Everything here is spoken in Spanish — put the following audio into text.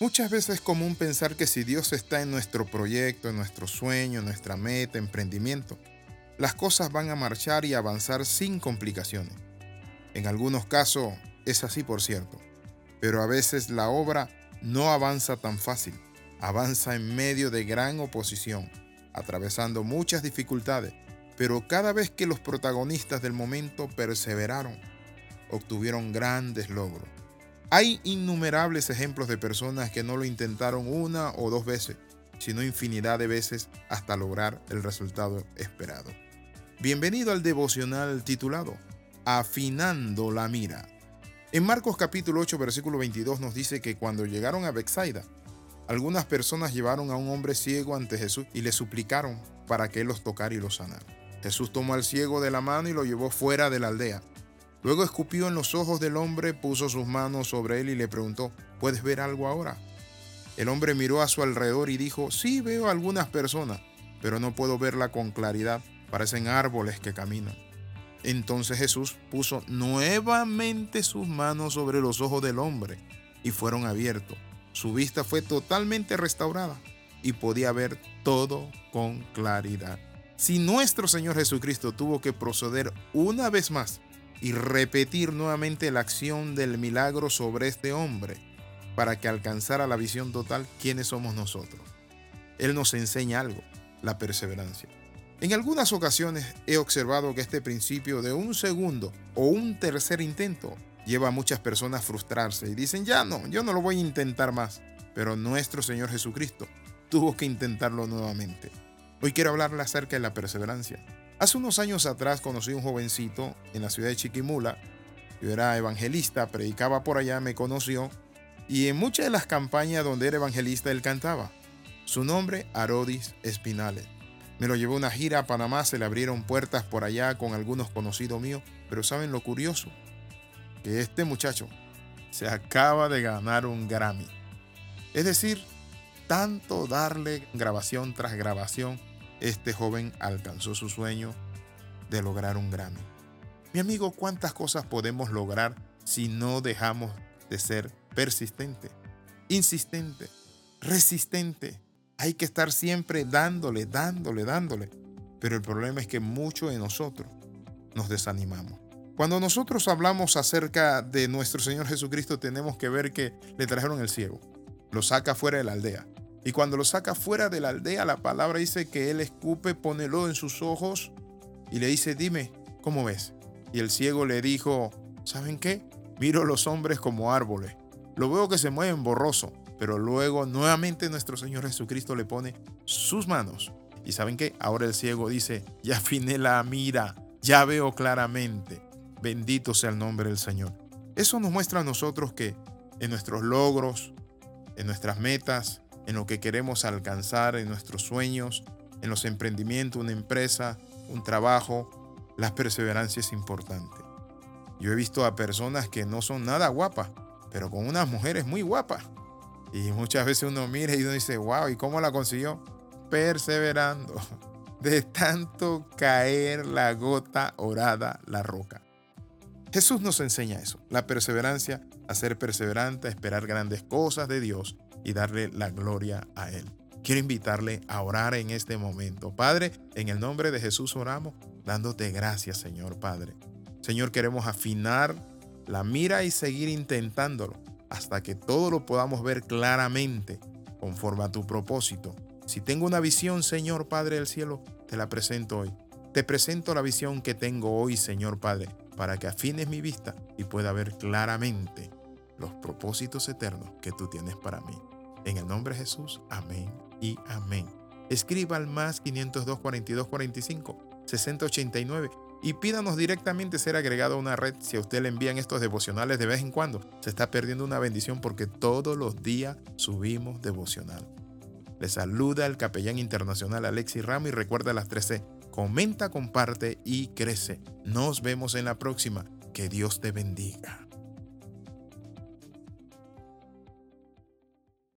Muchas veces es común pensar que si Dios está en nuestro proyecto, en nuestro sueño, en nuestra meta, emprendimiento, las cosas van a marchar y avanzar sin complicaciones. En algunos casos es así, por cierto, pero a veces la obra no avanza tan fácil, avanza en medio de gran oposición, atravesando muchas dificultades, pero cada vez que los protagonistas del momento perseveraron, obtuvieron grandes logros. Hay innumerables ejemplos de personas que no lo intentaron una o dos veces, sino infinidad de veces hasta lograr el resultado esperado. Bienvenido al devocional titulado Afinando la mira. En Marcos capítulo 8 versículo 22 nos dice que cuando llegaron a Bexaida, algunas personas llevaron a un hombre ciego ante Jesús y le suplicaron para que él los tocara y los sanara. Jesús tomó al ciego de la mano y lo llevó fuera de la aldea Luego escupió en los ojos del hombre, puso sus manos sobre él y le preguntó, ¿puedes ver algo ahora? El hombre miró a su alrededor y dijo, sí veo algunas personas, pero no puedo verla con claridad, parecen árboles que caminan. Entonces Jesús puso nuevamente sus manos sobre los ojos del hombre y fueron abiertos. Su vista fue totalmente restaurada y podía ver todo con claridad. Si nuestro Señor Jesucristo tuvo que proceder una vez más y repetir nuevamente la acción del milagro sobre este hombre para que alcanzara la visión total quiénes somos nosotros. Él nos enseña algo, la perseverancia. En algunas ocasiones he observado que este principio de un segundo o un tercer intento lleva a muchas personas a frustrarse y dicen, ya no, yo no lo voy a intentar más. Pero nuestro Señor Jesucristo tuvo que intentarlo nuevamente. Hoy quiero hablarle acerca de la perseverancia. Hace unos años atrás conocí a un jovencito en la ciudad de Chiquimula. Yo era evangelista, predicaba por allá, me conoció y en muchas de las campañas donde era evangelista él cantaba. Su nombre, Arodis Espinales. Me lo llevó a una gira a Panamá, se le abrieron puertas por allá con algunos conocidos míos, pero ¿saben lo curioso? Que este muchacho se acaba de ganar un Grammy. Es decir, tanto darle grabación tras grabación este joven alcanzó su sueño de lograr un Grammy. Mi amigo, ¿cuántas cosas podemos lograr si no dejamos de ser persistente, insistente, resistente? Hay que estar siempre dándole, dándole, dándole. Pero el problema es que muchos de nosotros nos desanimamos. Cuando nosotros hablamos acerca de nuestro Señor Jesucristo, tenemos que ver que le trajeron el ciego, lo saca fuera de la aldea, y cuando lo saca fuera de la aldea, la palabra dice que él escupe, pone lodo en sus ojos y le dice, dime, ¿cómo ves? Y el ciego le dijo, ¿saben qué? Miro los hombres como árboles. Lo veo que se mueven borroso, pero luego nuevamente nuestro Señor Jesucristo le pone sus manos. Y saben qué? Ahora el ciego dice, ya afiné la mira, ya veo claramente. Bendito sea el nombre del Señor. Eso nos muestra a nosotros que en nuestros logros, en nuestras metas, en lo que queremos alcanzar, en nuestros sueños, en los emprendimientos, una empresa, un trabajo, la perseverancia es importante. Yo he visto a personas que no son nada guapas, pero con unas mujeres muy guapas. Y muchas veces uno mira y uno dice, wow, ¿y cómo la consiguió? Perseverando. De tanto caer la gota orada la roca. Jesús nos enseña eso, la perseverancia, a ser perseverante, a esperar grandes cosas de Dios y darle la gloria a Él. Quiero invitarle a orar en este momento. Padre, en el nombre de Jesús oramos, dándote gracias, Señor Padre. Señor, queremos afinar la mira y seguir intentándolo hasta que todo lo podamos ver claramente conforme a tu propósito. Si tengo una visión, Señor Padre del cielo, te la presento hoy. Te presento la visión que tengo hoy, Señor Padre, para que afines mi vista y pueda ver claramente los propósitos eternos que tú tienes para mí. En el nombre de Jesús, amén y amén. Escriba al más 502 42 45 6089 y pídanos directamente ser agregado a una red si a usted le envían estos devocionales de vez en cuando. Se está perdiendo una bendición porque todos los días subimos devocional. Le saluda el capellán internacional Alexi Ramos y recuerda las 13. Comenta, comparte y crece. Nos vemos en la próxima. Que Dios te bendiga.